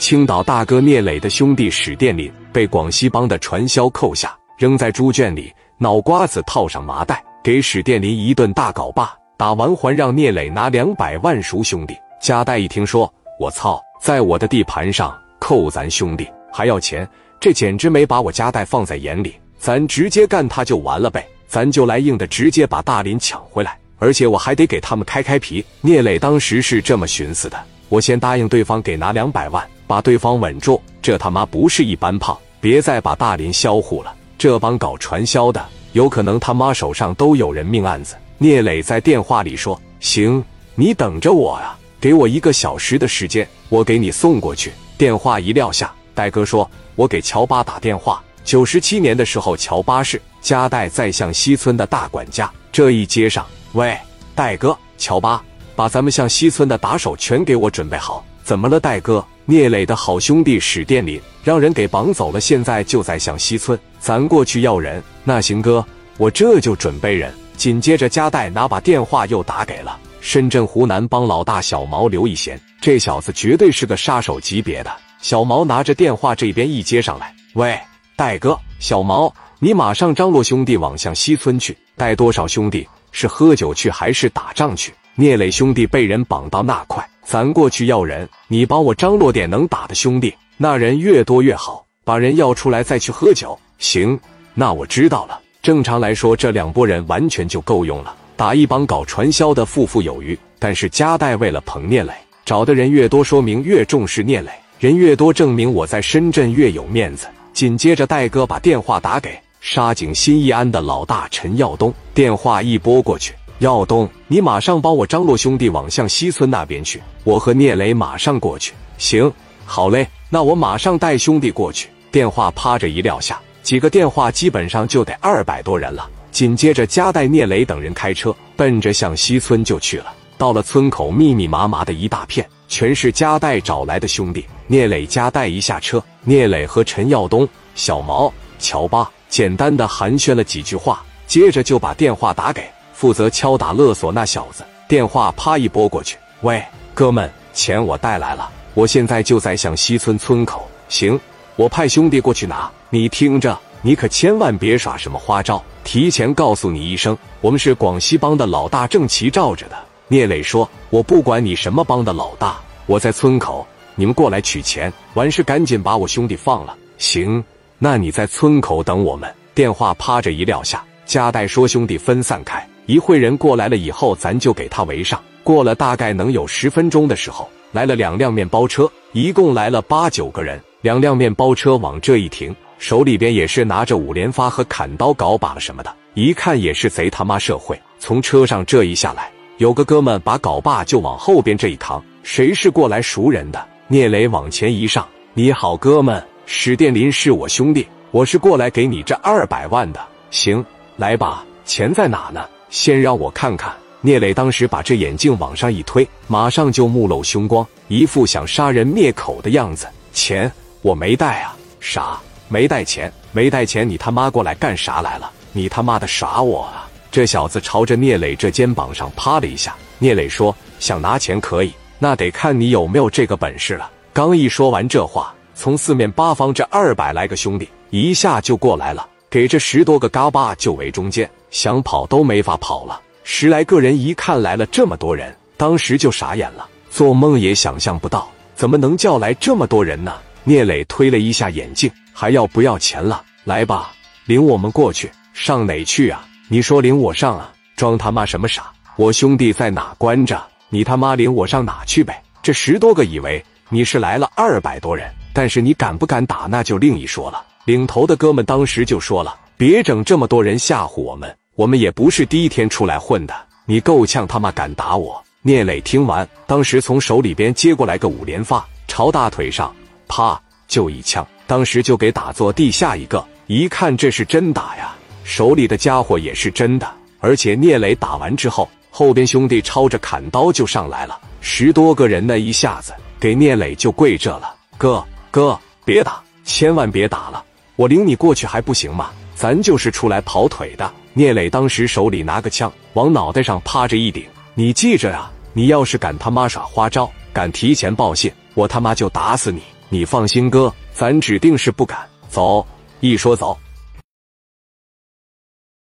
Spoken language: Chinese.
青岛大哥聂磊的兄弟史殿林被广西帮的传销扣下，扔在猪圈里，脑瓜子套上麻袋，给史殿林一顿大镐把。打完还让聂磊拿两百万赎兄弟。加代一听说，我操，在我的地盘上扣咱兄弟还要钱，这简直没把我加代放在眼里。咱直接干他就完了呗，咱就来硬的，直接把大林抢回来，而且我还得给他们开开皮。聂磊当时是这么寻思的：我先答应对方给拿两百万，把对方稳住。这他妈不是一般胖，别再把大林销户了。这帮搞传销的，有可能他妈手上都有人命案子。聂磊在电话里说：“行，你等着我呀，给我一个小时的时间，我给你送过去。”电话一撂下，戴哥说：“我给乔巴打电话。九十七年的时候，乔巴是加代在向西村的大管家。这一接上，喂，戴哥，乔巴，把咱们向西村的打手全给我准备好。怎么了，戴哥？聂磊的好兄弟史殿林让人给绑走了，现在就在向西村，咱过去要人。那行哥，我这就准备人。”紧接着，加代拿把电话又打给了深圳湖南帮老大小毛刘一贤，这小子绝对是个杀手级别的。小毛拿着电话这边一接上来，喂，戴哥，小毛，你马上张罗兄弟往向西村去，带多少兄弟？是喝酒去还是打仗去？聂磊兄弟被人绑到那块，咱过去要人，你帮我张罗点能打的兄弟，那人越多越好，把人要出来再去喝酒。行，那我知道了。正常来说，这两拨人完全就够用了，打一帮搞传销的富富有余。但是加代为了捧聂磊，找的人越多，说明越重视聂磊，人越多，证明我在深圳越有面子。紧接着，戴哥把电话打给沙井新义安的老大陈耀东，电话一拨过去，耀东，你马上帮我张罗兄弟往向西村那边去，我和聂磊马上过去。行，好嘞，那我马上带兄弟过去。电话啪着一撂下。几个电话基本上就得二百多人了。紧接着，加代、聂磊等人开车奔着向西村就去了。到了村口，密密麻麻的一大片，全是加代找来的兄弟。聂磊、加代一下车，聂磊和陈耀东、小毛、乔巴简单的寒暄了几句话，接着就把电话打给负责敲打勒索那小子。电话啪一拨过去：“喂，哥们，钱我带来了，我现在就在向西村村口。行，我派兄弟过去拿。”你听着，你可千万别耍什么花招！提前告诉你一声，我们是广西帮的老大，正旗照着的。聂磊说：“我不管你什么帮的老大，我在村口，你们过来取钱，完事赶紧把我兄弟放了。”行，那你在村口等我们。电话啪着一撂下，加代说：“兄弟分散开，一会人过来了以后，咱就给他围上。”过了大概能有十分钟的时候，来了两辆面包车，一共来了八九个人，两辆面包车往这一停。手里边也是拿着五连发和砍刀、镐把了什么的，一看也是贼他妈社会。从车上这一下来，有个哥们把镐把就往后边这一扛，谁是过来赎人的？聂磊往前一上，你好，哥们，史殿林是我兄弟，我是过来给你这二百万的。行，来吧，钱在哪呢？先让我看看。聂磊当时把这眼镜往上一推，马上就目露凶光，一副想杀人灭口的样子。钱我没带啊，傻。没带钱，没带钱，你他妈过来干啥来了？你他妈的耍我啊！这小子朝着聂磊这肩膀上啪了一下。聂磊说：“想拿钱可以，那得看你有没有这个本事了。”刚一说完这话，从四面八方这二百来个兄弟一下就过来了，给这十多个嘎巴就围中间，想跑都没法跑了。十来个人一看来了这么多人，当时就傻眼了，做梦也想象不到，怎么能叫来这么多人呢？聂磊推了一下眼镜。还要不要钱了？来吧，领我们过去。上哪去啊？你说领我上啊？装他妈什么傻？我兄弟在哪关着？你他妈领我上哪去呗？这十多个以为你是来了二百多人，但是你敢不敢打那就另一说了。领头的哥们当时就说了：“别整这么多人吓唬我们，我们也不是第一天出来混的。你够呛他妈敢打我！”聂磊听完，当时从手里边接过来个五连发，朝大腿上啪就一枪。当时就给打坐地下一个，一看这是真打呀，手里的家伙也是真的。而且聂磊打完之后，后边兄弟抄着砍刀就上来了，十多个人呢，一下子给聂磊就跪这了。哥哥，别打，千万别打了，我领你过去还不行吗？咱就是出来跑腿的。聂磊当时手里拿个枪，往脑袋上趴着一顶，你记着啊，你要是敢他妈耍花招，敢提前报信，我他妈就打死你。你放心，哥，咱指定是不敢。走，一说走。